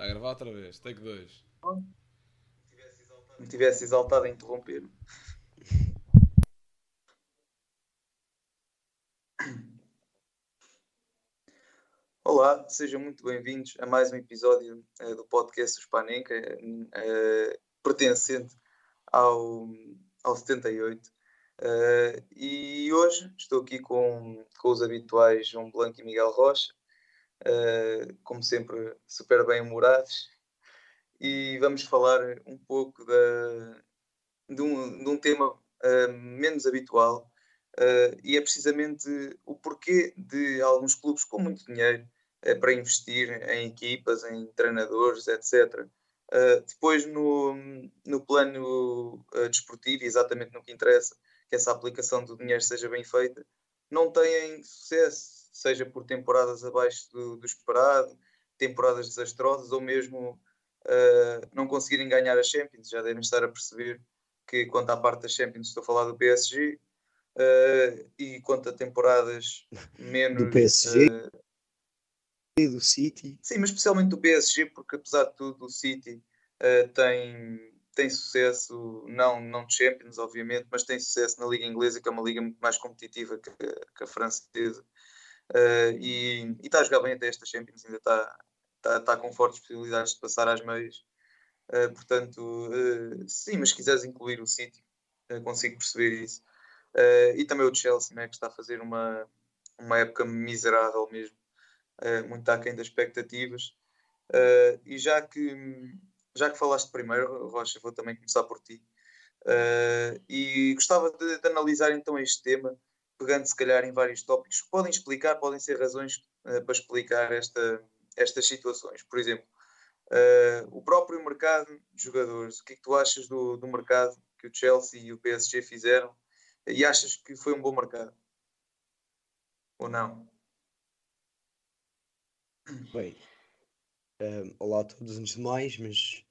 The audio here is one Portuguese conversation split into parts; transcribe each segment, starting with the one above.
Está a gravar outra vez, take 2. Me tivesse exaltado a interromper. Olá, sejam muito bem-vindos a mais um episódio uh, do podcast Os Panenka, uh, pertencente ao, ao 78. Uh, e hoje estou aqui com, com os habituais João Blanco e Miguel Rocha, uh, como sempre, super bem-humorados, e vamos falar um pouco da, de, um, de um tema uh, menos habitual, e é precisamente o porquê de alguns clubes com muito dinheiro para investir em equipas, em treinadores, etc. depois, no, no plano desportivo, exatamente no que interessa, que essa aplicação do dinheiro seja bem feita, não têm sucesso, seja por temporadas abaixo do, do esperado, temporadas desastrosas ou mesmo uh, não conseguirem ganhar a Champions. Já devem estar a perceber que, quanto à parte da Champions, estou a falar do PSG, uh, ah, e quanto a temporadas menos. Do PSG? Uh, e do City? Sim, mas especialmente do PSG, porque apesar de tudo, o City tem tem sucesso, não, não de Champions, obviamente, mas tem sucesso na Liga Inglesa, que é uma liga muito mais competitiva que, que a francesa. Uh, e, está a jogar bem até esta Champions, ainda está, está, está com fortes possibilidades de passar às meias. Uh, portanto, uh, sim, mas se quiseres incluir o City, consigo perceber isso. e também o Chelsea, né, que está a fazer uma, uma época miserável mesmo, muito aquém das expectativas. e já que já que falaste primeiro, Rocha, vou também começar por ti. E gostava de, de, analisar então este tema, pegando se calhar em vários tópicos podem explicar, podem ser razões uh, para explicar esta, estas situações. Por exemplo, uh, o próprio mercado de jogadores. O que é que tu achas do, do mercado que o Chelsea e o PSG fizeram? E achas que foi um bom mercado? Ou não? Bem, um, olá a todos antes de mais, mas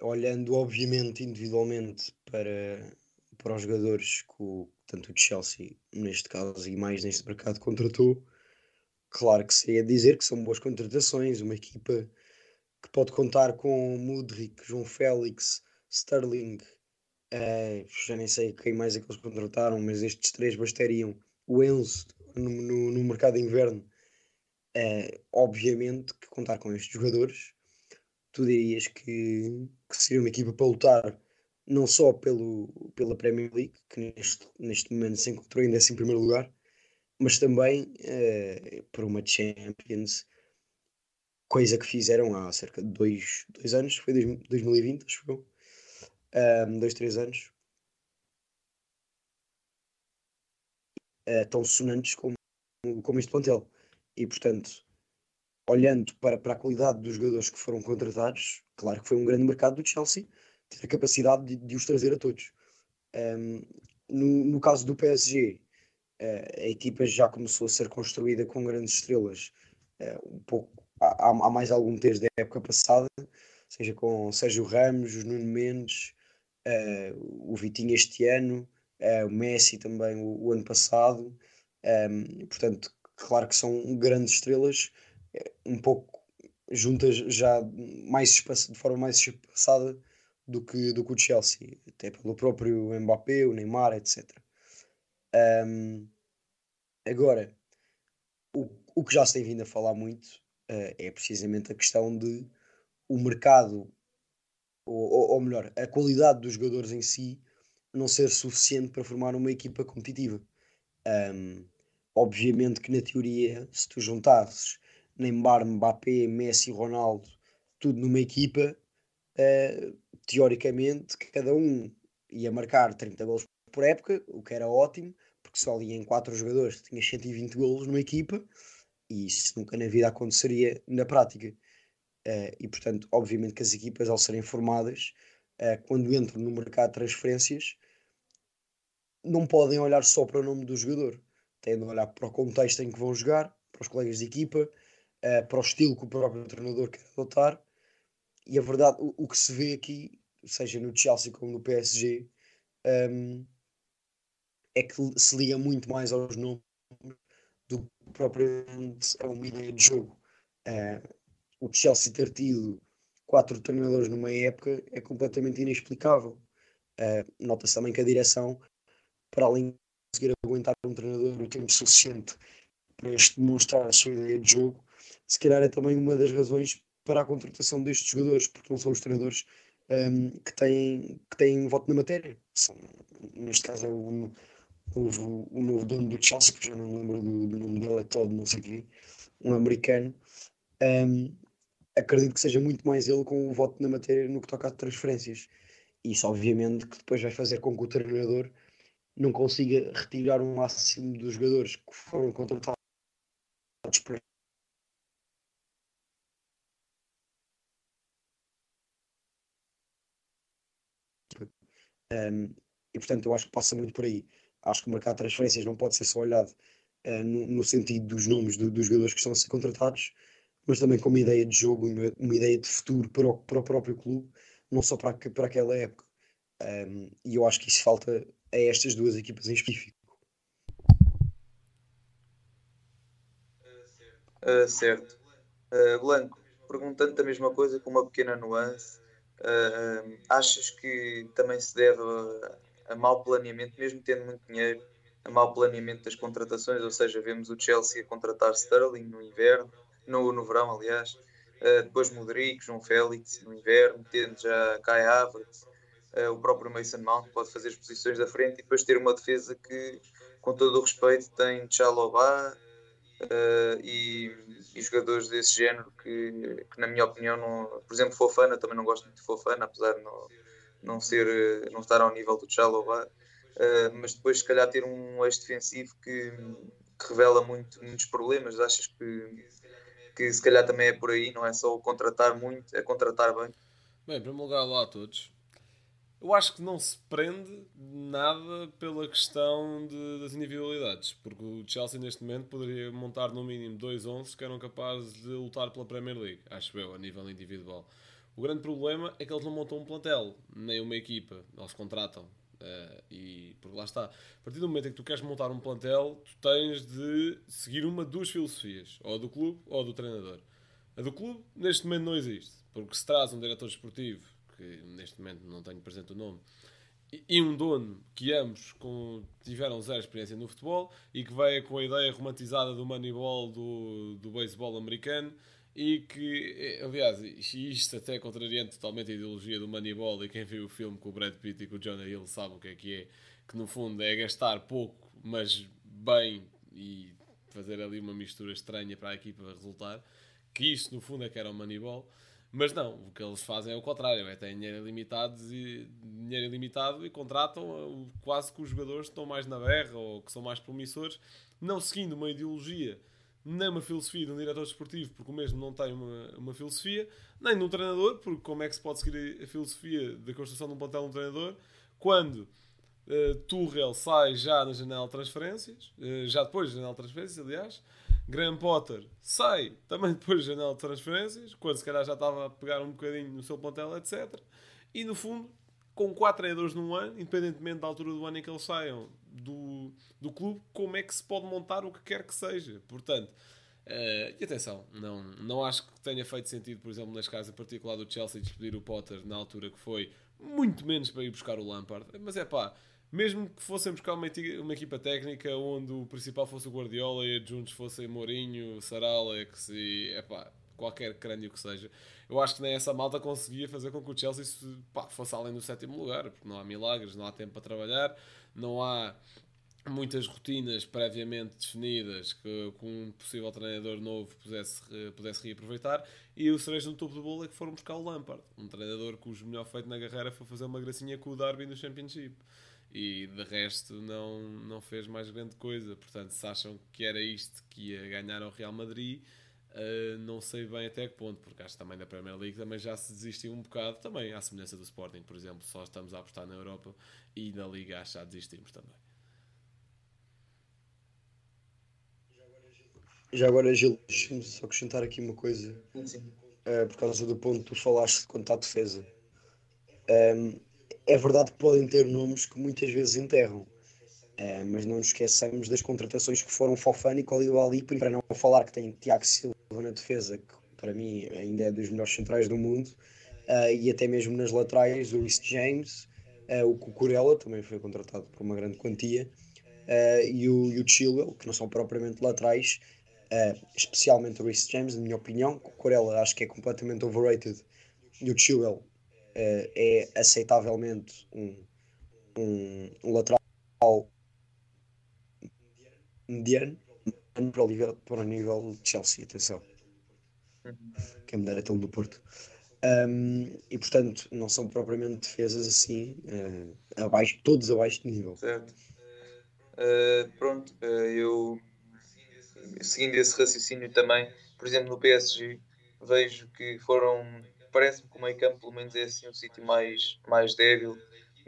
olhando obviamente individualmente para, para os jogadores que o, tanto o Chelsea, neste caso, e mais neste mercado contratou, claro que seria dizer que são boas contratações, uma equipa que pode contar com Mudrik, João Félix, Sterling, uh, já nem sei quem mais é que eles contrataram, mas estes três bastariam, o Enzo no, no, no mercado de inverno Uh, obviamente que contar com estes jogadores, tu dirias que, que seria uma equipa para lutar não só pelo, pela Premier League, que neste, neste momento se encontrou em 11 lugar, mas também uh, por uma Champions, coisa que fizeram há cerca de dois, dois anos, foi 2020, acho que foi, um, dois, três anos, uh, tão sonantes como, como este plantel. E portanto, olhando para, para a qualidade dos jogadores que foram contratados, claro que foi um grande mercado do Chelsea ter a capacidade de, de os trazer a todos. Um, no, no caso do PSG, uh, a equipa já começou a ser construída com grandes estrelas uh, um pouco há, há, mais algum tempo da época passada, seja com Sérgio Ramos, o Nuno Mendes, uh, o Vitinho este ano, o Messi também o, o ano passado. Um, portanto, claro que são grandes estrelas, um pouco juntas já mais de forma mais espaçada do que, do que o Chelsea, até pelo próprio Mbappé, o Neymar, etc. Um, agora, o, o que já se tem vindo a falar muito uh, é precisamente a questão de o mercado, ou, ou, melhor, a qualidade dos jogadores em si não ser suficiente para formar uma equipa competitiva. Um, Obviamente que na teoria, se tu juntasses Neymar, Mbappé, Messi, Ronaldo, tudo numa equipa, uh, teoricamente cada um ia marcar 30 gols por época, o que era ótimo, porque só ali em 4 jogadores tinha 120 gols numa equipa, e isso nunca na vida aconteceria na prática. Uh, e portanto, obviamente que as equipas, ao serem formadas, uh, quando entram no mercado de transferências, não podem olhar só para o nome do jogador têm de olhar para o contexto em que vão jogar, para os colegas de equipa, uh, para o estilo que o próprio treinador quer adotar. E a verdade, o, o, que se vê aqui, seja no Chelsea como no PSG, um, é que se liga muito mais aos nomes do que propriamente a uma ideia de jogo. Uh, o Chelsea ter tido quatro treinadores numa época é completamente inexplicável. Uh, Nota-se também que a direção, para além de conseguir aguentar um treinador o tempo suficiente para este demonstrar a sua ideia de jogo, se calhar é também uma das razões para a contratação destes jogadores, porque não são os treinadores um, que, têm, que têm voto na matéria. São, neste caso é o, o, o novo dono do Chelsea, que já não lembro do, do nome dele, é todo, não sei o quê, um americano. Um, acredito que seja muito mais ele com o voto na matéria no que toca a transferências. Isso, obviamente, que depois vai fazer com que o treinador não consiga retirar o máximo dos jogadores que foram contratados para Um, e portanto, eu acho que passa muito por aí. Acho que o mercado de transferências não pode ser só olhado uh, no, no, sentido dos nomes do, dos jogadores que estão a ser contratados, mas também com uma ideia de jogo, uma, uma ideia de futuro para o, para o próprio clube, não só para, para aquela época. Um, e eu acho que isso falta a estas duas equipas em específico. Uh, certo. Uh, Blanco, perguntando a mesma coisa com uma pequena nuance, uh, achas que também se deve a, a mau planeamento, mesmo tendo muito dinheiro, a mau planeamento das contratações? Ou seja, vemos o Chelsea a contratar Sterling no inverno, no, no verão, aliás, uh, depois Modric, João Félix no inverno, tendo já Kai Havertz, uh, o próprio Mason Mount pode fazer as posições da frente e depois ter uma defesa que, com todo o respeito, tem Chalobah uh, e, e, jogadores desse género que, que, na minha opinião, não, por exemplo, Fofana, também não gosto muito de Fofana, apesar de não, não, ser, não estar ao nível do Chalobah, mas depois se calhar ter um ex-defensivo que, que revela muito, muitos problemas, achas que que se calhar também é por aí, não é só contratar muito, é contratar bem. Bem, em primeiro lugar, lá a todos. Eu acho que não se prende nada pela questão de, das individualidades, porque o Chelsea neste momento poderia montar no mínimo dois 11 que eram capazes de lutar pela Premier League, acho eu, a nível individual. O grande problema é que eles não montam um plantel, nem uma equipa, eles contratam. Uh, e porque lá está, a partir do momento em que tu queres montar um plantel, tu tens de seguir uma duas filosofias, ou do clube ou do treinador. A do clube, neste momento, não existe, porque se traz um diretor esportivo, que neste momento não tenho presente o nome, e um dono que ambos com, tiveram zero experiência no futebol e que veio com a ideia romantizada do Moneyball do, do beisebol americano e que, aliás, isto até contrariando totalmente a ideologia do Moneyball e quem viu o filme com o Brad Pitt e com o Jonah Hill sabe o que é que é, que no fundo é gastar pouco, mas bem e fazer ali uma mistura estranha para a equipa resultar, que isto no fundo é que era o Moneyball, mas não, o que eles fazem é o contrário, é têm dinheiro ilimitado e, dinheiro ilimitado e contratam quase que os jogadores que estão mais na berra ou que são mais promissores, não seguindo uma ideologia nem uma filosofia de um diretor desportivo, porque o mesmo não tem uma, uma filosofia, nem de um treinador, porque como é que se pode seguir a filosofia da construção de um plantel de um treinador, quando uh, Tuchel sai já na janela de transferências, uh, já depois da janela de transferências, aliás, Graham Potter sai também depois da janela de transferências, quando se calhar já estava a pegar um bocadinho no seu plantel, etc. E no fundo, com quatro treinadores num ano, independentemente da altura do ano em que eles saiam, do, do clube, como é que se pode montar o que quer que seja. Portanto, uh, e atenção, não, não acho que tenha feito sentido, por exemplo, nas casas em particular do Chelsea, despedir o Potter na altura que foi, muito menos para ir buscar o Lampard. Mas é pá, mesmo que fossem buscar uma, uma equipa técnica onde o principal fosse o Guardiola e adjuntos fossem Mourinho, Saralex e é pá, qualquer crânio que seja. Eu acho que nem essa malta conseguia fazer com que o Chelsea pá, fosse além do sétimo lugar, porque não há milagres, não há tempo para trabalhar, não há muitas rotinas previamente definidas que, que um possível treinador novo pudesse, pudesse reaproveitar e o cerejo no topo do bolo é que foram buscar o Lampard, um treinador cujo melhor feito na carreira foi fazer uma gracinha com o Derby no Championship e de resto não, não fez mais grande coisa, portanto se acham que era isto que ia ganhar ao Real Madrid Uh, não sei bem até que ponto, porque acho que também da Premier League também já se desistiu um bocado, também à semelhança do Sporting, por exemplo, só estamos a apostar na Europa e na Liga acho que já desistimos também. Já agora, Gil, deixa-me só acrescentar aqui uma coisa, uh, por causa do ponto que tu falaste quanto à defesa. Um, é verdade que podem ter nomes que muitas vezes enterram, uh, mas não nos esqueçamos das contratações que foram Fofana e Koulibaly, para não falar que tem Tiago Silva na defesa, que para mim ainda é dos melhores centrais do mundo, uh, e até mesmo nas laterais, o Reece James, uh, o Cucurella também foi contratado por uma grande quantia, uh, e, o, e o Chilwell, que não são propriamente laterais, especialmente o Reece James, na minha opinião. O Cucurella acho que é completamente overrated, e o Chilwell é aceitavelmente um, um, um lateral mediano para o nível, para o nível de Chelsea, atenção. Uhum. Quem me dera tê-lo no Porto. Um, e portanto, não são propriamente defesas assim, uh, abaixo, todos abaixo de nível. Certo. Uh, pronto, uh, eu seguindo esse raciocínio também, por exemplo, no PSG, vejo que foram, parece-me que o meio campo, pelo menos, é assim o sítio mais, mais débil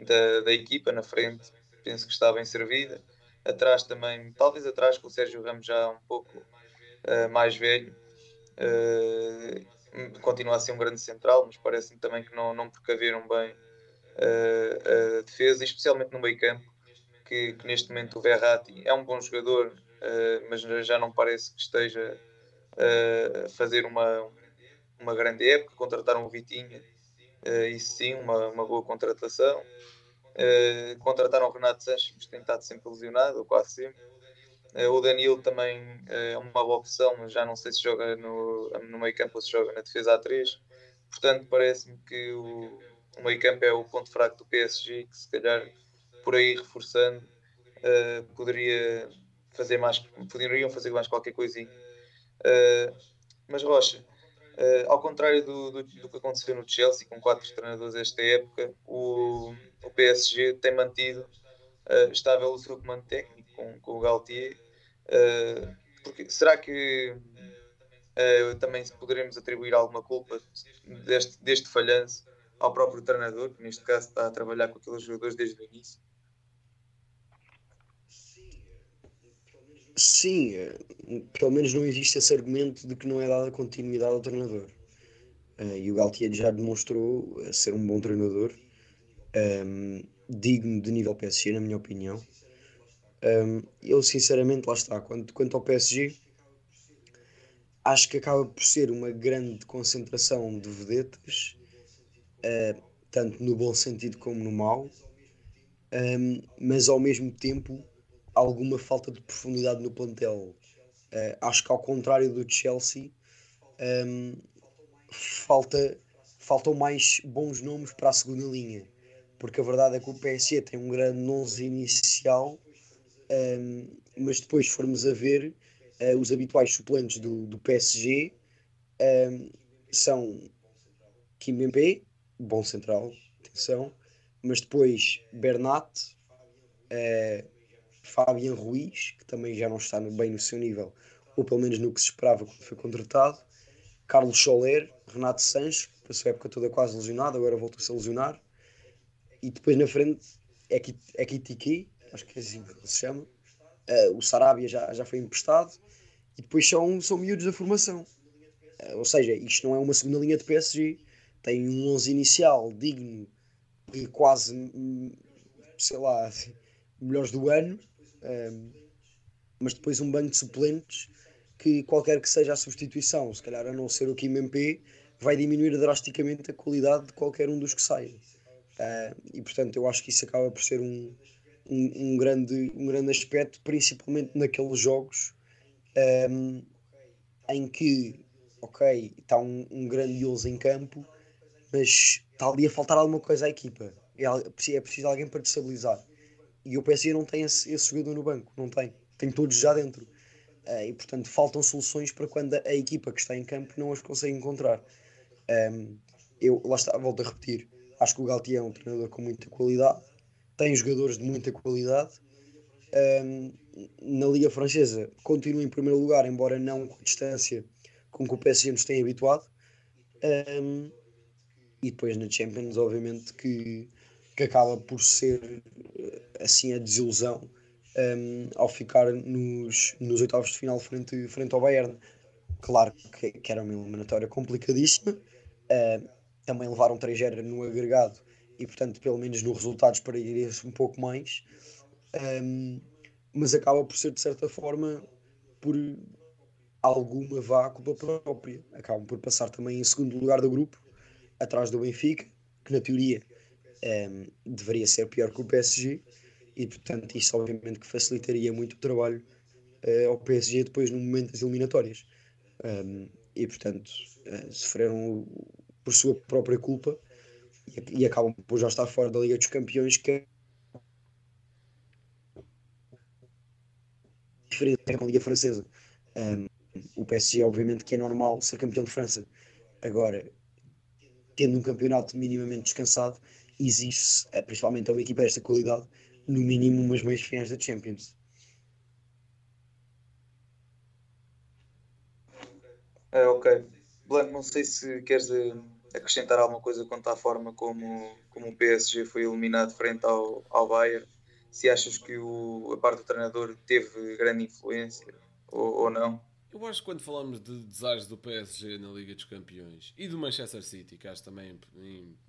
da, da equipa na frente. Penso que está bem servida atrás também, talvez atrás com o Sérgio Ramos já um pouco uh, mais velho, uh, continua a ser um grande central, mas parece-me também que não, não precaveram bem uh, a defesa, especialmente no meio campo, que, que, neste momento o Verratti é um bom jogador, mas já não parece que esteja a fazer uma, uma grande época, contrataram o Vitinha, isso sim, uma, uma boa contratação. Uh, contrataram o Renato Sanches, mas tem estado sempre lesionado, ou quase sempre. Uh, o Danilo também uh, é uma boa opção, mas já não sei se joga no, no meio campo ou se joga na defesa A3. Portanto, parece-me que o, o meio campo é o ponto fraco do PSG, que se calhar por aí reforçando poderia fazer mais, poderiam fazer mais qualquer coisinha. mas Rocha, Uh, ao contrário do, do, do, que aconteceu no Chelsea, com quatro treinadores esta época, o, o PSG tem mantido uh, estável o seu comando técnico com, com o Galtier. Uh, porque, será que também poderemos atribuir alguma culpa deste, deste falhanço ao próprio treinador, que neste caso está a trabalhar com aqueles jogadores desde o início? Sim, pelo menos não existe esse argumento de que não é dada continuidade ao treinador. Uh, e o Galtier já demonstrou ser um bom treinador, um, digno de nível PSG, na minha opinião. Um, ele, sinceramente, lá está. Quanto, quanto ao PSG, acho que acaba por ser uma grande concentração de vedetas, uh, tanto no bom sentido como no mau, um, mas ao mesmo tempo alguma falta de profundidade no plantel. Uh, acho que ao contrário do Chelsea, um, falta, faltam mais bons nomes para a segunda linha. Porque a verdade é que o PSG tem um grande 11 inicial, um, mas depois formos a ver uh, os habituais suplentes do, do PSG um, são Kim Mbappé, bom central, atenção, mas depois Bernat, uh, Fabian Ruiz, que também já não está bem no seu nível, ou pelo menos no que se esperava quando foi contratado, Carlos Soler, Renato Sanches, que passou a época toda quase lesionado, agora voltou-se a lesionar, e depois na frente é Ekitiki, acho que é assim que se chama, uh, o Sarabia já, já foi emprestado, e depois são, são miúdos da formação. Uh, ou seja, isto não é uma segunda linha de PSG, tem um 11 inicial digno de quase, hum, sei lá, melhores do ano, um, mas depois um banco de suplentes que qualquer que seja a substituição, se calhar a não ser o Kim MP, vai diminuir drasticamente a qualidade de qualquer um dos que saem. Uh, e portanto eu acho que isso acaba por ser um, um, um, grande, um grande aspecto, principalmente naqueles jogos um, em que, ok, está um, um grande 11 em campo, mas está ali a faltar alguma coisa à equipa. É, é preciso alguém para destabilizar. E o PSG não tem esse, esse jogador no banco, não tem. Tem todos já dentro. Uh, e portanto faltam soluções para quando a, a, equipa que está em campo não as consegue encontrar. Um, eu, lá está, volto a repetir. Acho que o Galtier é um treinador com muita qualidade, tem jogadores de muita qualidade. Um, na Liga Francesa continua em primeiro lugar, embora não com a distância com que o PSG nos tem habituado. Um, e depois na Champions, obviamente, que, que acaba por ser assim a desilusão um, ao ficar nos, nos oitavos de final frente, frente ao Bayern. Claro que, que era uma eliminatória complicadíssima, uh, também levaram 3-0 no agregado e, portanto, pelo menos no resultados para ir um pouco mais, um, mas acaba por ser de certa forma por alguma vá culpa própria. Acabam por passar também em segundo lugar do grupo, atrás do Benfica, que na teoria um, deveria ser pior que o PSG, e portanto isso obviamente que facilitaria muito o trabalho uh, ao PSG depois no momento das eliminatórias. Um, e portanto uh, sofreram por sua própria culpa e, e, acabam por já estar fora da Liga dos Campeões, que é diferente da Liga Francesa. Um, o PSG, obviamente, que é normal ser campeão de França. Agora, tendo um campeonato minimamente descansado, exige-se, eh, principalmente a uma equipa desta qualidade, no mínimo umas meias finais da Champions. É, ok. Blanco, não sei se queres eh, acrescentar alguma coisa quanto à forma como, como o PSG foi eliminado frente ao, ao Bayern. Se achas que o, a parte do treinador teve grande influência ou, ou não? Eu acho que quando falamos de desaires do PSG na Liga dos Campeões e do Manchester City, que acho também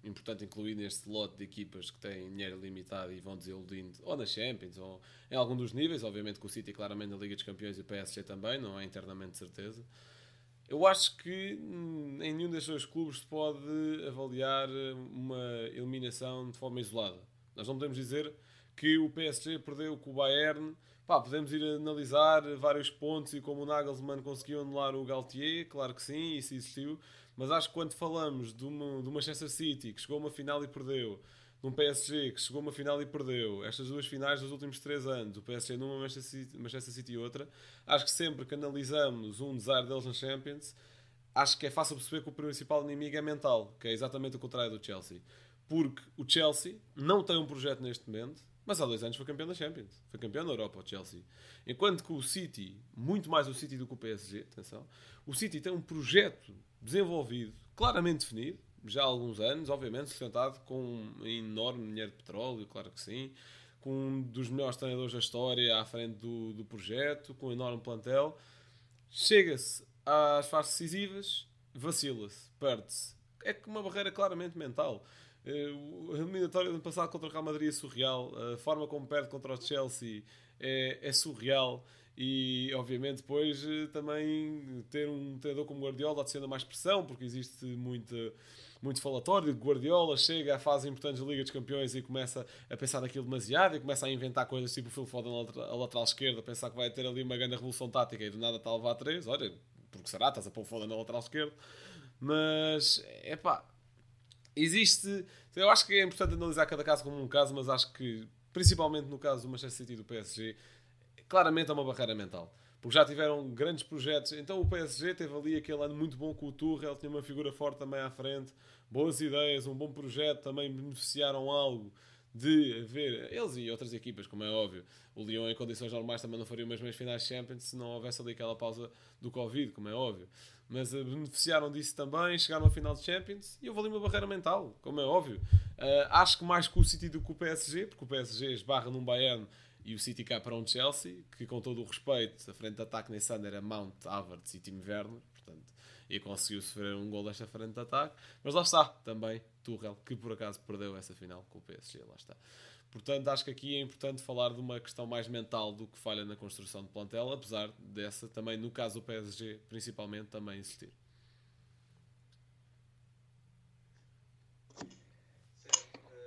importante incluir neste lote de equipas que têm dinheiro limitado e vão desiludindo, ou na Champions, ou em algum dos níveis, obviamente que o City claramente na Liga dos Campeões e o PSG também, não é internamente certeza. Eu acho que em nenhum destes dois clubes se pode avaliar uma eliminação de forma isolada. Nós não podemos dizer que o PSG perdeu com o Bayern Pá, podemos ir analisar vários pontos e como o Nagelsmann conseguiu anular o Galtier, claro que sim, isso existiu. Mas acho que quando falamos de uma, do Manchester City que chegou a uma final e perdeu, de um PSG que chegou a uma final e perdeu, estas duas finais dos últimos três anos, o PSG numa Manchester City, Manchester City e outra, acho que sempre que analisamos um desar deles na Champions, acho que é fácil perceber que o principal inimigo é mental, que é exatamente o contrário do Chelsea. Porque o Chelsea não tem um projeto neste momento, mas há dois anos foi campeão da Champions. Foi campeão da Europa, o Chelsea. Enquanto que o City, muito mais o City do que o PSG, atenção, o City tem um projeto desenvolvido, claramente definido, já há alguns anos, obviamente, sustentado com um enorme dinheiro de petróleo, claro que sim, com um dos melhores treinadores da história à frente do, do projeto, com um enorme plantel. Chega-se às fases decisivas, vacila-se, perde-se. É uma barreira claramente mental. A eliminatória do ano passado contra o Real Madrid é surreal. A forma como perde contra o Chelsea é, é surreal. E obviamente depois eh, também ter um treinador como Guardiola adiciona mais pressão, porque existe muito, muito falatório. Guardiola chega à fase importante da Liga dos Campeões e começa a pensar naquilo demasiado e começa a inventar coisas tipo o Phil Foden a lateral esquerda, pensar que vai ter ali uma grande revolução tática e do nada está a levar três. Olha, porque será? Estás a pôr o Foden na lateral esquerda. Mas, é pá, existe. Eu acho que é importante analisar cada caso como um caso, mas acho que, principalmente no caso do Manchester City e do PSG, claramente é uma barreira mental. Porque já tiveram grandes projetos. Então o PSG teve ali aquele ano muito bom com o Tuchel, tinha uma figura forte também à frente, boas ideias, um bom projeto, também beneficiaram algo de haver eles e outras equipas, como é óbvio. O Lyon, em condições normais, também não faria as mesmas finais Champions se não houvesse ali aquela pausa do Covid, como é óbvio. Mas uh, beneficiaram disso também, chegaram à final de Champions e houve ali uma barreira mental, como é óbvio. Uh, acho que mais com o City do que o PSG, porque o PSG esbarra num Bayern e o City cá para um Chelsea, que com todo o respeito, a frente de ataque nesse ano era Mount, Havertz e Tim Werner, portanto, e conseguiu sofrer um gol desta frente de ataque. Mas lá está, também, Tuchel, que por acaso perdeu essa final com o PSG, lá está. Portanto, acho que aqui é importante falar de uma questão mais mental do que falha na construção de plantel, apesar dessa também, no caso do PSG, principalmente, também existir.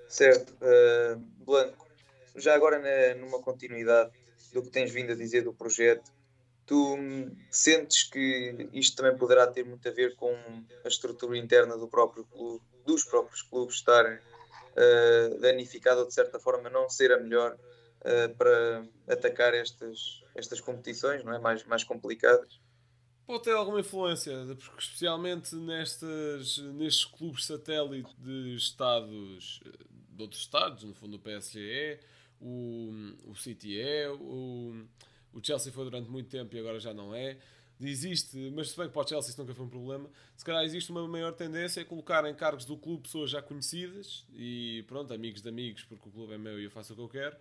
Certo. Uh, Blanco, já agora na, numa continuidade do que tens vindo a dizer do projeto, tu sentes que isto também poderá ter muito a ver com a estrutura interna do próprio clube, dos próprios clubes estarem uh, danificado ou de certa forma não ser a melhor uh, para atacar estas, estas competições, não é? Mais, mais complicadas. Pode ter alguma influência, porque especialmente nestas, nestes clubes satélite de estados, de outros estados, no fundo o PSG é, o, o City é, o, o Chelsea foi durante muito tempo e agora já não é existe, mas se bem que para o Chelsea isso nunca foi um problema, se calhar existe uma maior tendência a colocar em cargos do clube pessoas já conhecidas e pronto, amigos de amigos, porque o clube é meu e eu faço o que eu quero.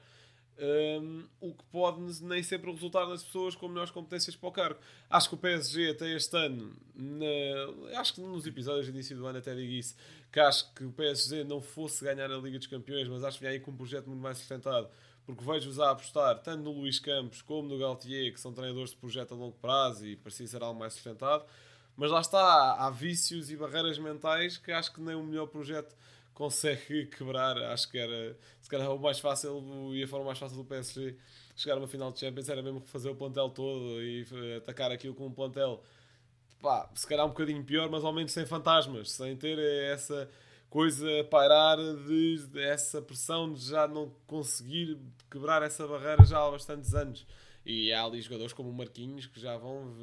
Um, o que pode nem sempre resultar nas pessoas com melhores competências para o cargo. Acho que o PSG até este ano, na, acho que nos episódios de início do ano até digo isso, que acho que o PSG não fosse ganhar a Liga dos Campeões, mas acho que vinha aí com um projeto muito mais sustentado porque vejo-os a apostar tanto no Luís Campos como no Galtier, que são treinadores de projeto a longo prazo e parecia ser algo mais sustentado. Mas lá está, há vícios e barreiras mentais que acho que nem o melhor projeto consegue quebrar. Acho que era, se calhar, o mais fácil e a forma mais fácil do PSG chegar a uma final de Champions era mesmo fazer o plantel todo e atacar aquilo com um plantel, pá, se calhar um bocadinho pior, mas ao menos sem fantasmas, sem ter essa coisa a pairar de, de essa pressão de já não conseguir quebrar essa barreira já há bastantes anos. E há ali jogadores como o Marquinhos que já vão.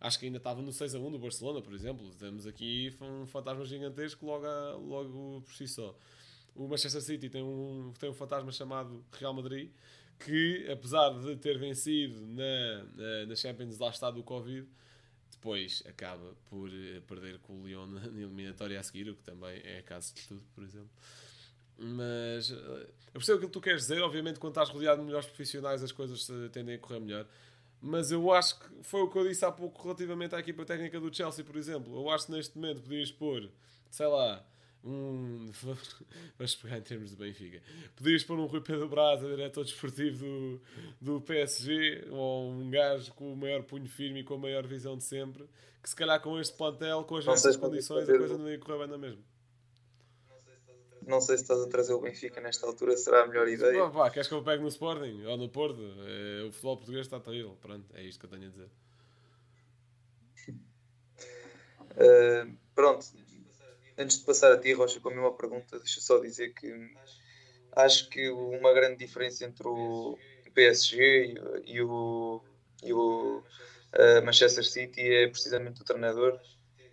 Acho que ainda estava no 6 a 1 do Barcelona, por exemplo. Temos aqui um fantasma gigantesco logo, a, logo por si só. O Manchester City tem um, tem um fantasma chamado Real Madrid que, apesar de ter vencido na, na, na Champions, lá está do Covid, depois acaba por eh, perder com o Lyon na eliminatória a seguir, o que também é caso de tudo, por exemplo. Mas eh, eu percebo aquilo que tu queres dizer. Obviamente, quando estás rodeado de melhores profissionais, as coisas tendem a correr melhor. Mas eu acho que foi o que eu disse há pouco relativamente à equipa técnica do Chelsea, por exemplo. Eu acho que neste momento podias pôr, sei lá, um. Vamos pegar em termos de Benfica. Podias pôr um Rui Pedro Braz, diretor desportivo do, do PSG, ou um gajo com o maior punho firme e com a maior visão de sempre, que se calhar com este plantel, com as mesmas condições, a coisa não ia correr bem na mesma. Não sei se estás a trazer o Benfica nesta altura, será a melhor ideia. Pá, pá, queres que eu pegue no Sporting ou no Porto? É, o futebol português está terrível. Pronto, é isto que eu tenho a dizer. Uh, pronto, antes de passar a ti, Rocha, com a mesma pergunta, deixa só dizer que acho que uma grande diferença entre o PSG e o, e o uh, Manchester City é precisamente o treinador.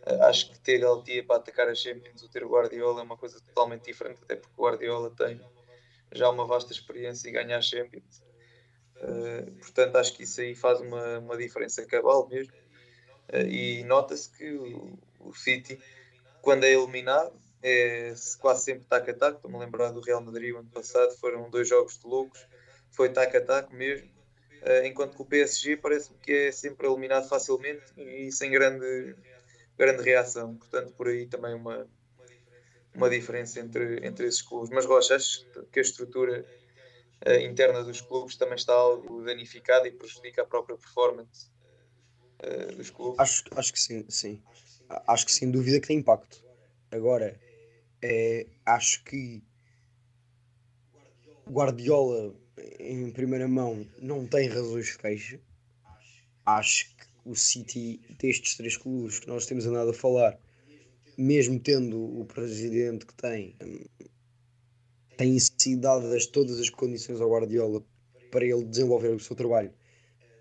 Uh, acho que ter Galtier para atacar a Champions ou ter o Guardiola é uma coisa totalmente diferente, até porque o Guardiola tem já uma vasta experiência em ganhar Champions. Uh, portanto, acho que isso aí faz uma, uma diferença cabal mesmo. e nota-se que o, o City quando é eliminado, é quase sempre tac a tac. Estou-me a lembrar do Real Madrid ano passado, foram dois jogos de loucos, foi tac a tac mesmo. Uh, enquanto que o PSG parece-me que é sempre eliminado facilmente e sem grande, grande reação. Portanto, por aí também uma, uma diferença entre, entre esses clubes. Mas Rocha, acho que a estrutura uh, interna dos clubes também está algo danificada e prejudica a própria performance uh, dos clubes? Acho, acho que sim, sim acho que sem dúvida que tem impacto. Agora, é, acho que Guardiola, em primeira mão, não tem razões de queixa. Acho que o City, destes três clubes que nós temos andado a falar, mesmo tendo o presidente que tem, tem sido dadas todas as condições ao Guardiola para ele desenvolver o seu trabalho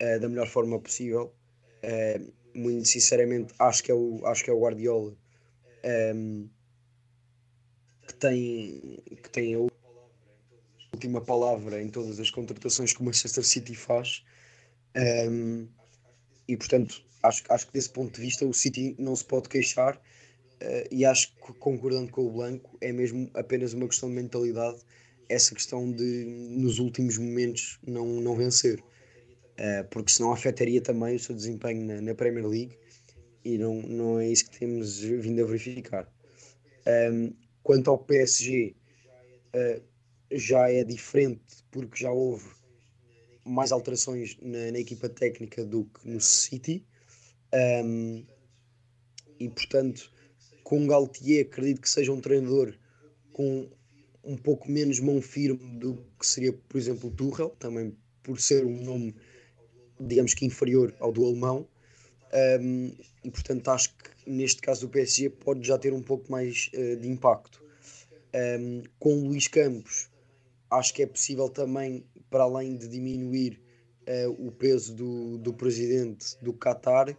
uh, da melhor forma possível. Uh, muito sinceramente acho que é o, acho que é o Guardiola um, ehm, que tem, que tem a última palavra em todas as contratações que o Manchester City faz um, ehm, e portanto acho, acho que desse ponto de vista o City não se pode queixar uh, e acho que concordando com o Blanco é mesmo apenas uma questão de mentalidade essa questão de nos últimos momentos não, não vencer porque senão afetaria também o seu desempenho na, na, Premier League e não, não é isso que temos vindo a verificar. Um, quanto ao PSG, uh, eh, já é diferente porque já houve mais alterações na, na equipa técnica do que no City. Um, e portanto, com Galtier, acredito que seja um treinador com um pouco menos mão firme do que seria, por exemplo, Tuchel, também por ser um nome digamos que inferior ao do alemão. Um, e portanto acho que neste caso do PSG pode já ter um pouco mais uh, de impacto. Um, com o Luís Campos, acho que é possível também, para além de diminuir uh, o peso do, do presidente do Qatar, uh,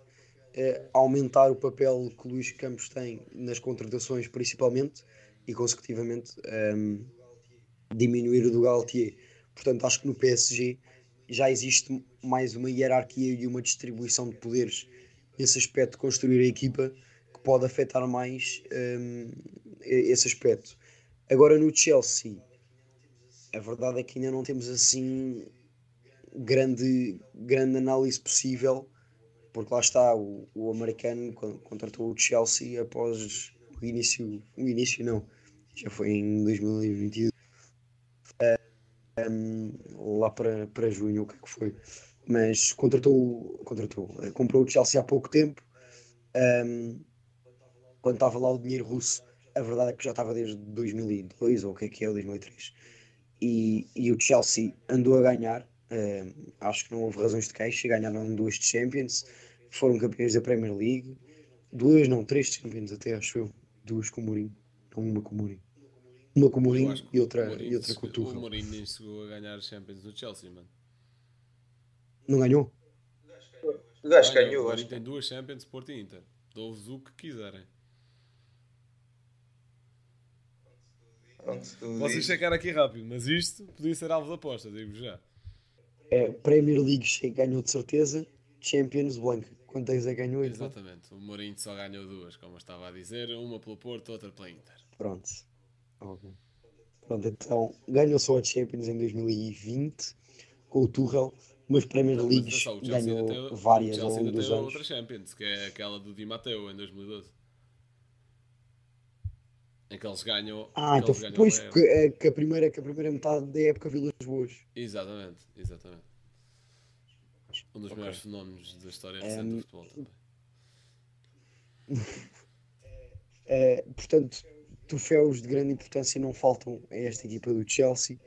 aumentar o papel que o Luís Campos tem nas contratações, principalmente, e consecutivamente um, diminuir o do Galtier. Portanto, acho que no PSG já existe mais uma hierarquia e uma distribuição de poderes nesse aspecto de construir a equipa que pode afetar mais um, esse aspecto. Agora no Chelsea, a verdade é que ainda não temos assim grande, grande análise possível, porque lá está, o, o americano contratou o Chelsea após o início, o início não, já foi em 2022. Um, lá para, para junho, o que é que foi. Mas contratou, contratou, comprou o Chelsea há pouco tempo. Um, quando estava lá o dinheiro russo, a verdade é que já estava desde 2002 ou o que é que é, 2003. E, e o Chelsea andou a ganhar. Um, acho que não houve razões de queixa. Ganharam duas de Champions, foram campeões da Premier League. Duas, não, três Champions até, acho eu. Duas com o Mourinho, não uma com o Mourinho. Uma com o Mourinho e outra, e outra com o Tuchel. O Mourinho nem chegou a ganhar Champions no Chelsea, mano. Não ganhou? O gajo ganhou, ganhou acho. tem duas Champions, Porto e Inter. Dou-vos o que quiserem. Dizes. checar aqui rápido, mas isto podia ser alvo de aposta, digo já. É, Premier League ganhou de certeza, Champions Blanca. Quantas é que ganhou? Então? Exatamente. O Mourinho só ganhou duas, como eu estava a dizer, uma pelo Porto, outra pela Inter. Pronto. Ok. Pronto, então ganhou só a Champions em 2020 com o Tuchel, mas Premier League ganhou várias ao longo dos anos. outra Champions, que é aquela do Di Matteo em 2012. Em que eles ganham. Ah, então ganham que, é, que a primeira, que a primeira metade da época Vilas Boas. Exatamente, exatamente. Um dos Ok. maiores fenómenos da história recente do futebol também. Eh, portanto, troféus de grande importância não faltam a esta equipa do Chelsea,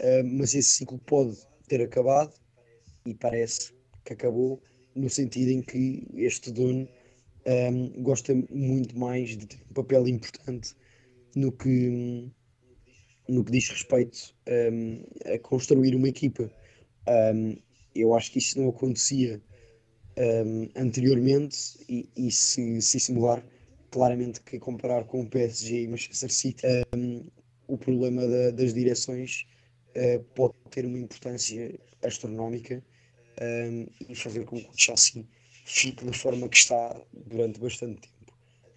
eh, mas esse ciclo pode ter acabado e parece que acabou no sentido em que este dono ehm, gosta muito mais de ter um papel importante no que, no que diz respeito ehm, a construir uma equipa. Ehm, eu acho que isso não acontecia anteriormente e, e se, se isso claramente que comparar com o PSG e Manchester City, ehm, o problema da- das direções eh, pode ter uma importância astronómica ehm, e fazer com que o Chelsea fique da forma que está durante bastante tempo,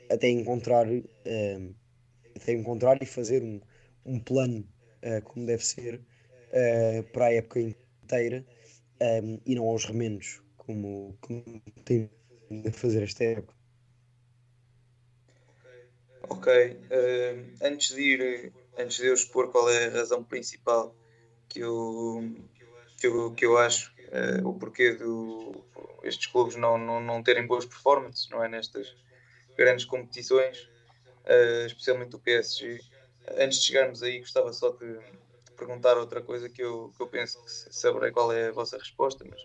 até encontrar, ehm, até encontrar e fazer um, um plano eh, como deve ser eh, para a época inteira ehm, e não aos remendos, como, como tem de fazer esta época. Ok, eh, antes de ir, antes de eu expor qual é a razão principal que eu, que eu, que eu acho eh, o porquê do estes clubes não, não, não terem boas performances, não é? Nestas grandes competições, eh, especialmente o PSG. Antes de chegarmos aí, gostava só de perguntar outra coisa que eu, que eu penso que saberei qual é a vossa resposta, mas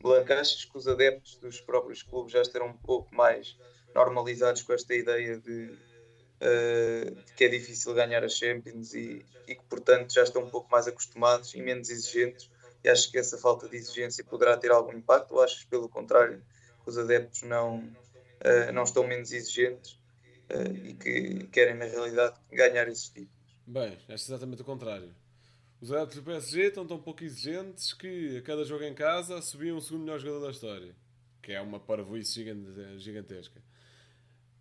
Blanca, achas que os adeptos dos próprios clubes já estarão um pouco mais normalizados com esta ideia de, eh, que é difícil ganhar a Champions e, e que, portanto, já estão um pouco mais acostumados e menos exigentes? E acho que essa falta de exigência poderá ter algum impacto? Ou achas, pelo contrário, que os adeptos não, eh, não estão menos exigentes eh, e que querem, na realidade, ganhar esses títulos? Bem, acho exatamente o contrário. Os adeptos do PSG estão tão pouco exigentes que a cada jogo em casa subiam o segundo melhor jogador da história. Que é uma parvoíce gigante- gigantesca.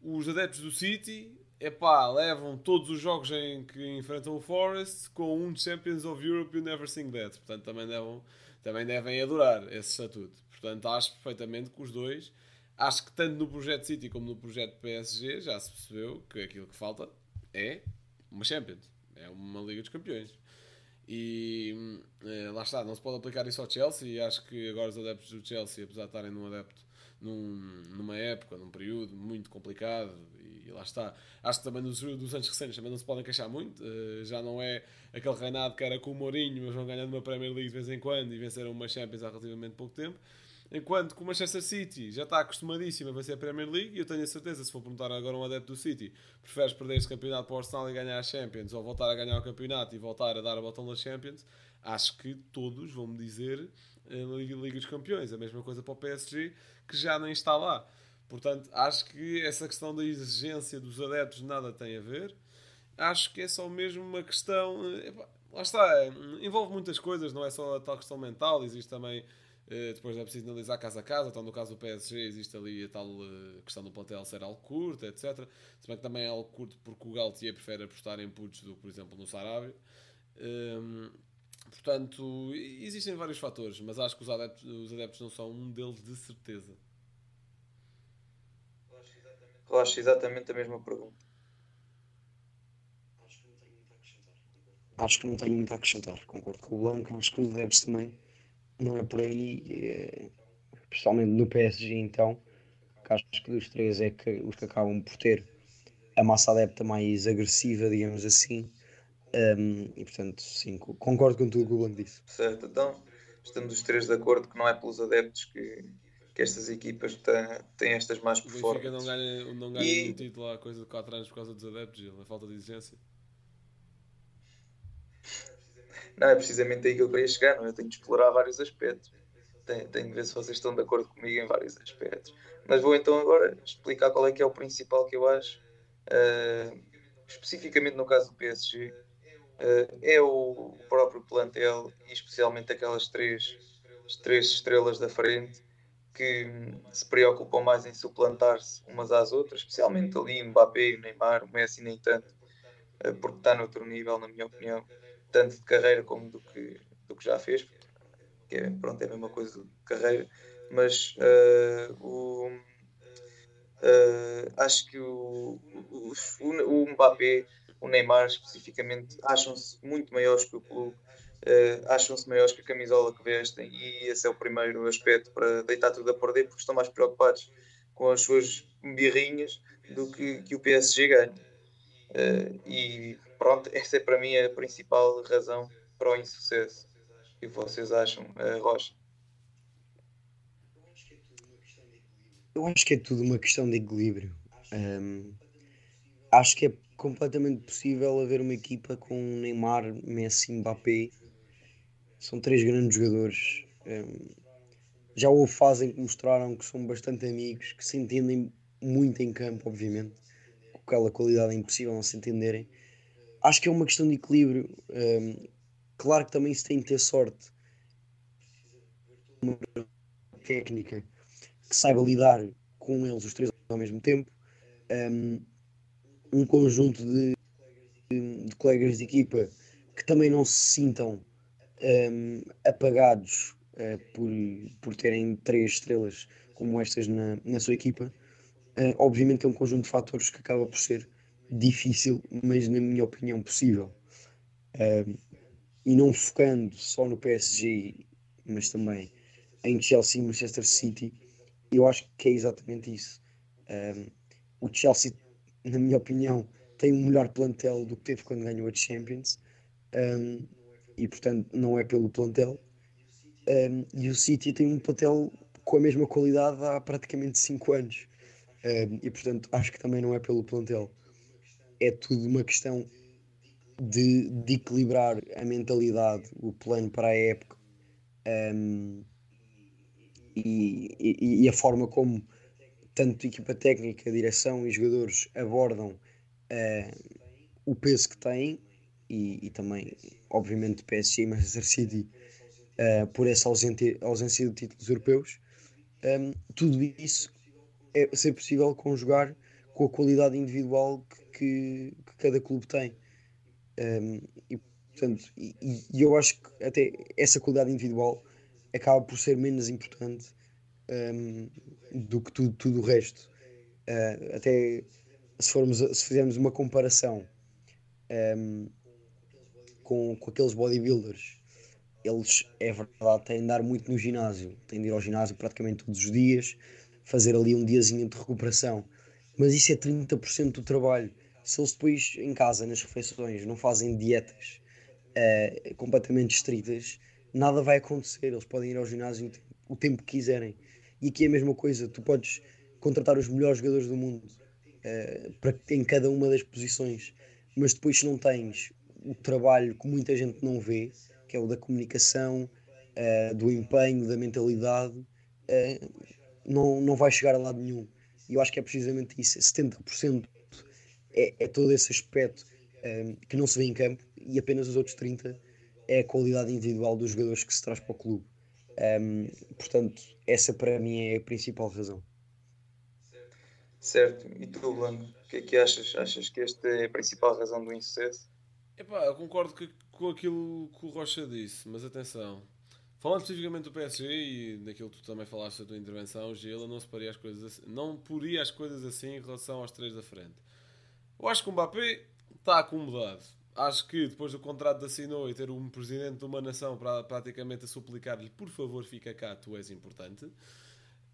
Os adeptos do City, epá, levam todos os jogos em que enfrentam o Forest com um Champions of Europe You Never Sing That. Portanto, também devem, também devem adorar esse estatuto. Portanto, acho perfeitamente que os dois, acho que tanto no projeto City como no projeto PSG, já se percebeu que aquilo que falta é uma Champions. É uma Liga dos Campeões. E eh, lá está, não se pode aplicar isso ao Chelsea. E acho que agora os adeptos do Chelsea, apesar de estarem num adepto num- numa época, num período muito complicado, e lá está. Acho que também dos, dos anos recentes também não se podem queixar muito. eh, já não é aquele reinado que era com o Mourinho, mas vão ganhando uma Premier League de vez em quando e venceram uma Champions há relativamente pouco tempo. Enquanto que o Manchester City já está acostumadíssimo a vencer a Premier League, e eu tenho a certeza, se for perguntar agora a um adepto do City, preferes perder este campeonato para o Arsenal e ganhar a Champions, ou voltar a ganhar o campeonato e voltar a dar a botão das Champions, acho que todos vão me dizer a Liga, Liga dos Campeões. A mesma coisa para o PSG, que já nem está lá. Portanto, acho que essa questão da exigência dos adeptos nada tem a ver. Acho que é só mesmo uma questão. eh, lá está, eh, envolve muitas coisas, não é só a tal questão mental, existe também. Eh, Depois é preciso analisar casa a casa. Então, no caso do PSG, existe ali a tal eh, questão do plantel ser algo curto, etc. Se bem que também é algo curto porque o Galtier prefere apostar em putos do que, por exemplo, no Sarabia. Hum, portanto, existem vários fatores, mas acho que os adeptos, os adeptos não são um deles de certeza. Eu acho exatamente a mesma pergunta. acho que não tenho muito a acrescentar. Concordo com o Blanco, acho que o Debs também não é por aí, é, especialmente no PSG então, que acho que dos três é que os que acabam por ter a massa adepta mais agressiva, digamos assim. Um, e portanto, sim, concordo com tudo o que o Blanco disse. Certo, então estamos os três de acordo que não é pelos adeptos que, que estas equipas têm, têm estas más performances. O Benfica não ganha, não ganha e... um título há coisa de 4 anos por causa dos adeptos, a falta de exigência. Não, é precisamente aí que eu queria chegar, não? É? eu tenho de explorar vários aspectos. Tenho, tenho de ver se vocês estão de acordo comigo em vários aspectos. Mas vou então agora explicar qual é que é o principal que eu acho, uh, especificamente no caso do PSG, uh, é o próprio plantel e especialmente aquelas três, três estrelas da frente que se preocupam mais em suplantar-se umas às outras, especialmente ali Mbappé, o Neymar, o Messi nem tanto, uh, porque está noutro nível, na minha opinião tanto de carreira como do que, do que já fez, que é, pronto, é a mesma coisa de carreira, mas uh, o, uh, acho que o, o, o, Mbappé, o Neymar especificamente, acham-se muito maiores que o clube, uh, acham-se maiores que a camisola que vestem, e esse é o primeiro aspecto para deitar tudo a perder, porque estão mais preocupados com as suas birrinhas do que, que o PSG ganha. e pronto, essa é para mim a principal razão para o insucesso. E vocês acham, uh, Rocha? Eu acho que é tudo uma questão de equilíbrio. Um, acho que é completamente possível haver uma equipa com Neymar, Messi, Mbappé. São três grandes jogadores. Um, já houve fazem que mostraram que são bastante amigos, que se entendem muito em campo, obviamente. Com aquela qualidade é impossível não se entenderem acho que é uma questão de equilíbrio. Um, claro que também se tem de ter sorte. Uma técnica que saiba lidar com eles os três ao mesmo tempo. Um, um conjunto de, de, de, colegas de equipa que também não se sintam um, apagados uh, por, por terem três estrelas como estas na, na sua equipa. Uh, obviamente é um conjunto de fatores que acaba por ser difícil, mas na minha opinião possível. Um, e não focando só no PSG, mas também em Chelsea e Manchester City, eu acho que é exatamente isso. Um, o Chelsea, na minha opinião, tem um melhor plantel do que teve quando ganhou a Champions, um, e portanto não é pelo plantel. e o City tem um plantel com a mesma qualidade há praticamente 5 anos, e portanto acho que também não é pelo plantel é tudo uma questão de, de equilibrar a mentalidade, o plano para a época um, e, e, e, a forma como tanto equipa técnica, direção e jogadores abordam uh, o peso que têm e, e também, obviamente, PSG e Manchester City uh, por essa ausência, ausência de títulos europeus. Um, tudo isso é ser possível conjugar com a qualidade individual que que, que cada clube tem. Um, e, portanto, e, e, eu acho que até essa qualidade individual acaba por ser menos importante um, do que tudo, tudo o resto. Uh, até se, formos, se fizermos uma comparação um, com, com aqueles bodybuilders, eles, é verdade, têm de andar muito no ginásio, têm de ir ao ginásio praticamente todos os dias, fazer ali um diazinho de recuperação, mas isso é 30% do trabalho se eles depois em casa, nas refeições, não fazem dietas uh, completamente estritas, nada vai acontecer. Eles podem ir ao ginásio o tempo que quiserem. E aqui é a mesma coisa, tu podes contratar os melhores jogadores do mundo uh, para, em cada uma das posições, mas depois se não tens o trabalho que muita gente não vê, que é o da comunicação, uh, do empenho, da mentalidade, uh, não, não vai chegar a lado nenhum. E eu acho que é precisamente isso: 70% é, é todo esse aspecto um, que não se vê em campo e apenas os outros 30 é a qualidade individual dos jogadores que se traz para o clube. Um, portanto, essa para mim é a principal razão. Certo. E tu, Blanco, o que é que achas? Achas que esta é a principal razão do insucesso? Epá, eu concordo que, com aquilo que o Rocha disse, mas atenção. Falando especificamente do PSG e daquilo que tu também falaste da tua intervenção, Gila não se paria as coisas assim, não poria as coisas assim em relação aos três da frente. Eu acho que o Mbappé está acomodado. acho que depois do contrato de assinou e ter um presidente de uma nação para praticamente a suplicar-lhe por favor fica cá, tu és importante.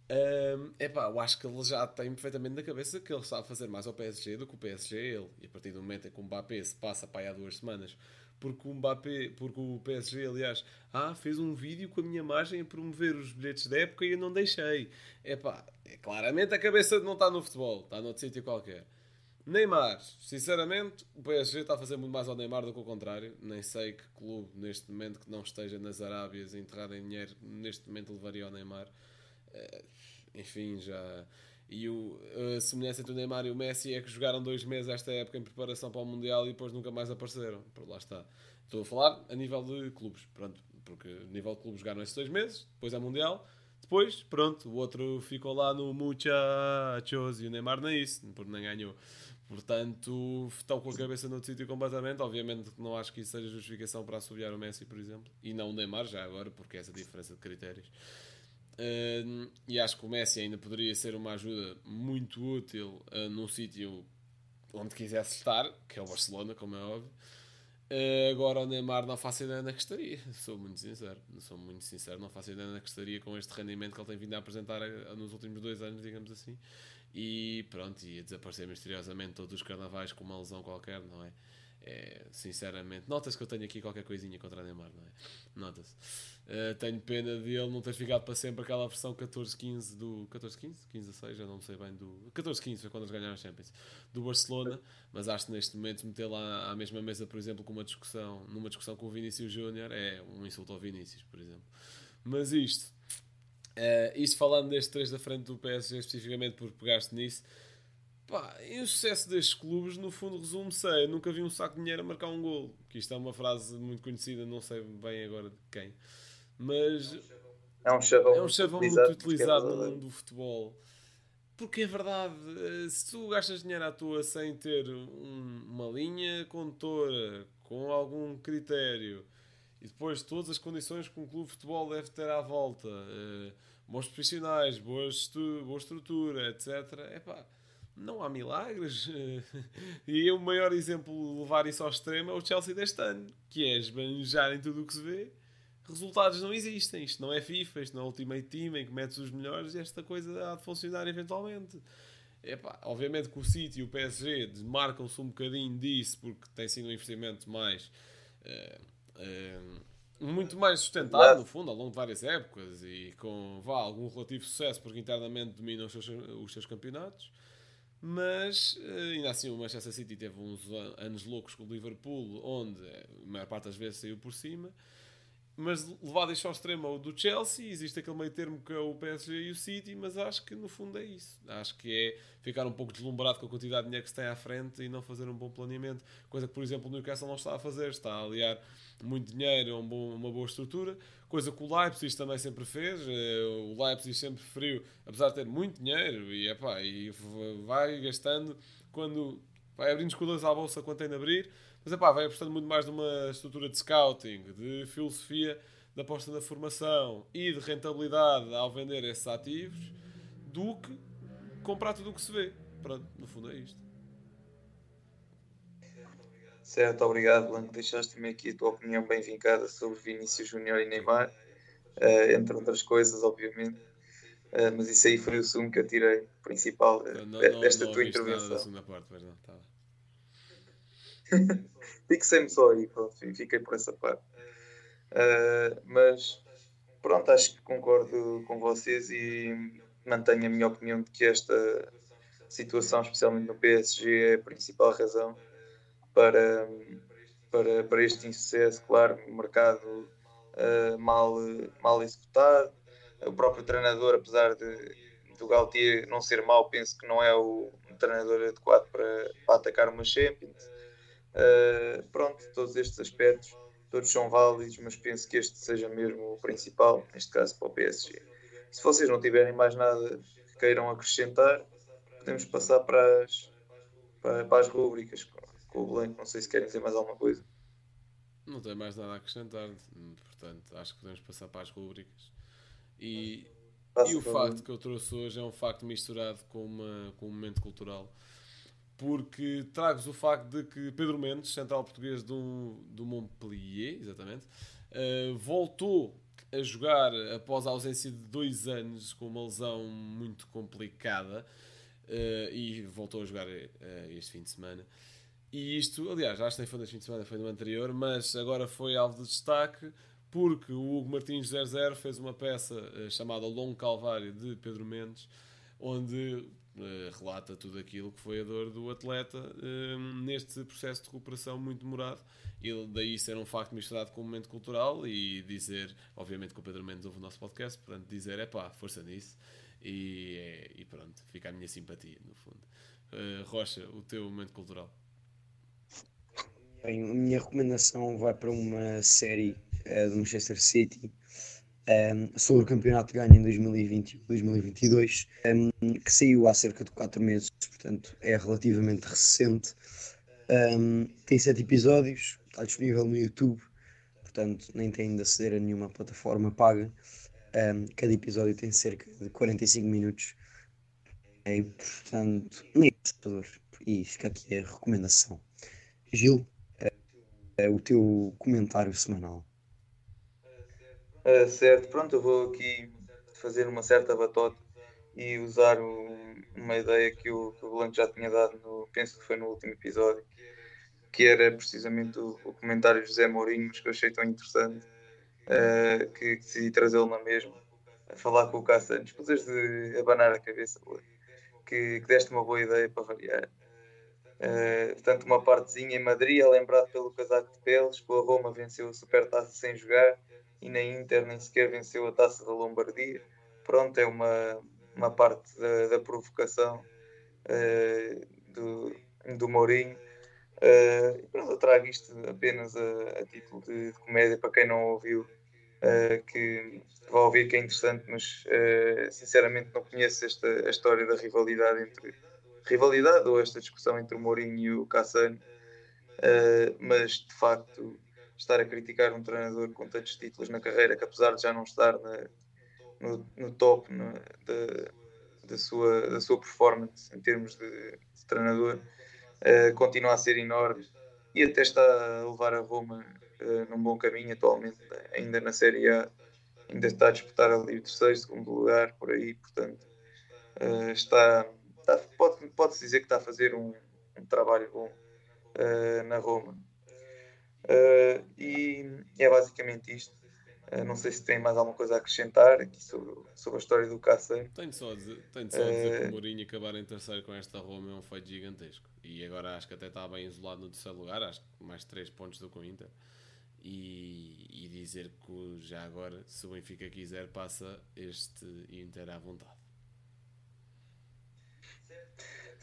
Um, epá, eu acho que ele já tem perfeitamente na cabeça que ele sabe fazer mais ao PSG do que o PSG é ele. E a partir do momento em que o Mbappé se passa para aí há duas semanas, porque o Mbappé, porque o PSG, aliás, ah, fez um vídeo com a minha imagem a promover os bilhetes da época e eu não deixei. Epá, é claramente a cabeça não está no futebol, está noutro sítio qualquer. Neymar, sinceramente, o PSG está a fazer muito mais ao Neymar do que o contrário. Nem sei que clube neste momento que não esteja nas Arábias enterrado em dinheiro, neste momento levaria ao Neymar. Uh, enfim, já. E o, a semelhança entre o Neymar e o Messi é que jogaram dois meses esta época em preparação para o Mundial e depois nunca mais apareceram. Por lá está. Estou a falar a nível de clubes, pronto, porque a nível de clubes jogaram esses dois meses, depois é Mundial, depois, pronto, o outro ficou lá no Muchachos e o Neymar nem isso, porque nem ganhou. Portanto, estão com a cabeça no sítio completamente. Obviamente que não acho que isso seja justificação para assobiar o Messi, por exemplo, e não o Neymar, já agora, porque é essa diferença de critérios. Uh, e acho que o Messi ainda poderia ser uma ajuda muito útil uh, num sítio onde quisesse estar, que é o Barcelona, como é óbvio. Uh, agora o Neymar não faço ideia na que estaria, sou muito sincero, sou muito sincero, não faço ideia na que estaria com este rendimento que ele tem vindo a apresentar nos últimos dois anos, digamos assim. E pronto, ia desaparecer misteriosamente todos os carnavais com uma lesão qualquer, não é? é sinceramente, nota-se que eu tenho aqui qualquer coisinha contra Neymar, não é? Nota-se. Uh, tenho pena de ele não ter ficado para sempre aquela versão 14-15 do. 14-15? 15 a 6, já não sei bem do. 14-15 foi quando eles ganharam a Champions. Do Barcelona, mas acho que neste momento meter lá à mesma mesa, por exemplo, com uma discussão, numa discussão com o Vinícius Júnior é um insulto ao Vinícius, por exemplo. Mas isto, Uh, isto falando deste 3 da frente do PSG, especificamente porque pegaste nisso, pá, e o sucesso destes clubes, no fundo, resume-se a nunca vi um saco de dinheiro a marcar um gol. Que isto é uma frase muito conhecida, não sei bem agora de quem, mas é um chavão, é um chavão muito utilizado, muito utilizado no mundo do futebol. Porque é verdade, eh, se tu gastas dinheiro à tua sem ter um, uma linha condutora com algum critério e depois todas as condições que um clube de futebol deve ter à volta, uh, bons profissionais, boa, boa estrutura, etc. Epá, não há milagres. e o maior exemplo de levar isso ao extremo é o Chelsea deste ano, que é esbanjar em tudo o que se vê. Resultados não existem. Isto não é FIFA, isto não é Ultimate Team em que metes os melhores e esta coisa há de funcionar eventualmente. Epá, obviamente que o City e o PSG desmarcam-se um bocadinho disso porque tem sido um investimento mais. Uh, muito mais sustentado, no fundo, ao longo de várias épocas e com vá, algum relativo sucesso, porque internamente dominam os seus, os seus campeonatos. Mas eh, ainda assim, o Manchester City teve uns anos loucos com o Liverpool, onde a maior parte das vezes saiu por cima mas levado isto ao extremo do Chelsea, existe aquele meio termo que é o PSG e o City, mas acho que no fundo é isso. Acho que é ficar um pouco deslumbrado com a quantidade de dinheiro que se tem à frente e não fazer um bom planeamento. Coisa que, por exemplo, o Newcastle não está a fazer. Está a aliar muito dinheiro a um bom, uma boa estrutura. Coisa que o Leipzig também sempre fez. Eh, o Leipzig sempre preferiu, apesar de ter muito dinheiro, e, epá, e vai gastando quando vai abrindo escudas à bolsa quando tem de abrir mas epá, vai apostando muito mais numa estrutura de scouting, de filosofia da aposta na formação e de rentabilidade ao vender esses ativos do que comprar tudo o que se vê. Pronto, no fundo é isto. Certo, obrigado, Blanco. Deixaste-me aqui a tua opinião bem vincada sobre Vinícius Júnior e Neymar, uh, entre outras coisas, obviamente. Uh, mas isso aí foi o sumo que eu tirei, principal, uh, não, desta não tua intervenção. Nada da segunda parte, mas não, tá. Fixei-me só aí, pronto, fiquei por essa parte. Uh, mas pronto, acho que concordo com vocês e mantenho a minha opinião de que esta situação, especialmente no PSG, é a principal razão para, para, para este insucesso. Claro, mercado uh, mal, mal executado, o próprio treinador, apesar de do Galtier não ser mau, penso que não é o treinador adequado para, para atacar uma Champions. Uh, pronto, todos estes aspectos, todos são válidos, mas penso que este seja mesmo o principal, neste caso para o PSG. Se vocês não tiverem mais nada que queiram acrescentar, podemos passar para as, para, para as rubricas com o Blanco. Não sei se querem dizer mais alguma coisa. Não tenho mais nada a acrescentar, portanto, acho que podemos passar para as rubricas. E, e o facto que eu trouxe hoje é um facto misturado com, uma, com um momento cultural porque trago-vos o facto de que Pedro Mendes, central português do, do Montpellier, exatamente, uh, voltou a jogar após a ausência de dois anos com uma lesão muito complicada uh, e voltou a jogar uh, este fim de semana. E isto, aliás, acho que nem foi fim de semana, foi no anterior, mas agora foi alvo de destaque porque o Hugo Martins 00 fez uma peça uh, chamada Longo Calvário de Pedro Mendes, onde relata tudo aquilo que foi a dor do atleta neste processo de recuperação muito demorado e daí ser um facto misturado com um momento cultural e dizer, obviamente que o Pedro Mendes ouve o nosso podcast, portanto dizer, é pá, força nisso e, e, pronto, fica a minha simpatia no fundo. Rocha, o teu momento cultural. Bem, a minha recomendação vai para uma série uh, do Manchester City um, ehm, sobre o campeonato ganho em 2020-2022, um, ehm, que saiu há cerca de 4 meses, portanto é relativamente recente. Um, ehm, tem 7 episódios, está disponível no YouTube, portanto nem tem de aceder a nenhuma plataforma paga. Cada episódio tem cerca de 45 minutos. E, portanto, assustador. E fica aqui a recomendação. Gil, é, o teu comentário semanal. Uh, certo, pronto, eu vou aqui fazer uma certa batota e usar o, uma ideia que o, que já tinha dado, no, penso que foi no último episódio, que era precisamente o, o comentário de José Mourinho, mas que eu achei tão interessante uh, que, que decidi trazê-lo na mesma, a falar com o Cá Santos. Escusas de abanar a cabeça, que, que deste uma boa ideia para variar. Uh, portanto, uma partezinha em Madrid, é lembrado pelo casaco de peles, com a Roma venceu a Supertaça sem jogar e na Inter nem sequer venceu a Taça da Lombardia. Pronto, é uma, uma parte da, da provocação uh, do, do Mourinho Uh, pronto, eu trago isto apenas a, a título de, de, comédia para quem não ouviu, uh, que vai ouvir que é interessante, mas sinceramente não conheço esta, a história da rivalidade entre rivalidade ou esta discussão entre o Mourinho e o Cassano, mas de facto estar a criticar um treinador com tantos títulos na carreira que apesar de já não estar na, no, no, top na, da, da, sua, da sua performance em termos de, de treinador uh, continua a ser enorme e até está a levar a Roma uh, num bom caminho atualmente, ainda na Série A, ainda está a disputar ali o terceiro, segundo lugar, por aí, portanto uh, está, está pode, pode-se dizer que está a fazer um, um trabalho bom na Roma. e é basicamente isto. Uh, não sei se tem mais alguma coisa a acrescentar aqui sobre, sobre a história do Cáceres. Tenho só a dizer, tenho só a dizer uh, que o Mourinho acabar em terceiro com esta Roma é um feito gigantesco. E agora acho que até está bem isolado no terceiro lugar, acho que mais 3 pontos do que o Inter. E, e, dizer que já agora, se o Benfica quiser, passa este Inter à vontade.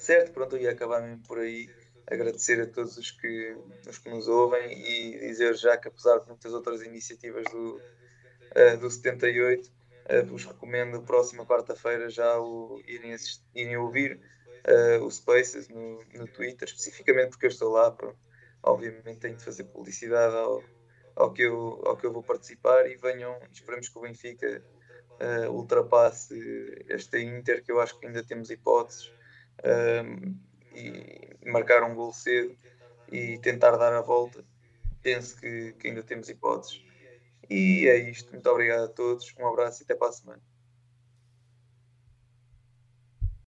Certo, pronto, eu ia acabar mesmo por aí agradecer a todos os que, os que nos ouvem e dizer já que apesar de muitas outras iniciativas do, uh, do 78, uh, eh, vos recomendo próxima quarta-feira já o irem, irem ouvir uh, o Spaces no, no Twitter, especificamente porque eu estou lá, pronto. obviamente tenho de fazer publicidade ao, ao, que eu, ao que eu vou participar e venham, esperemos que o Benfica ultrapasse esta Inter que eu acho que ainda temos hipóteses e marcar um gol cedo e tentar dar a volta. Penso que, que ainda temos hipóteses. E é isto. Muito obrigado a todos. Um abraço e até para a semana.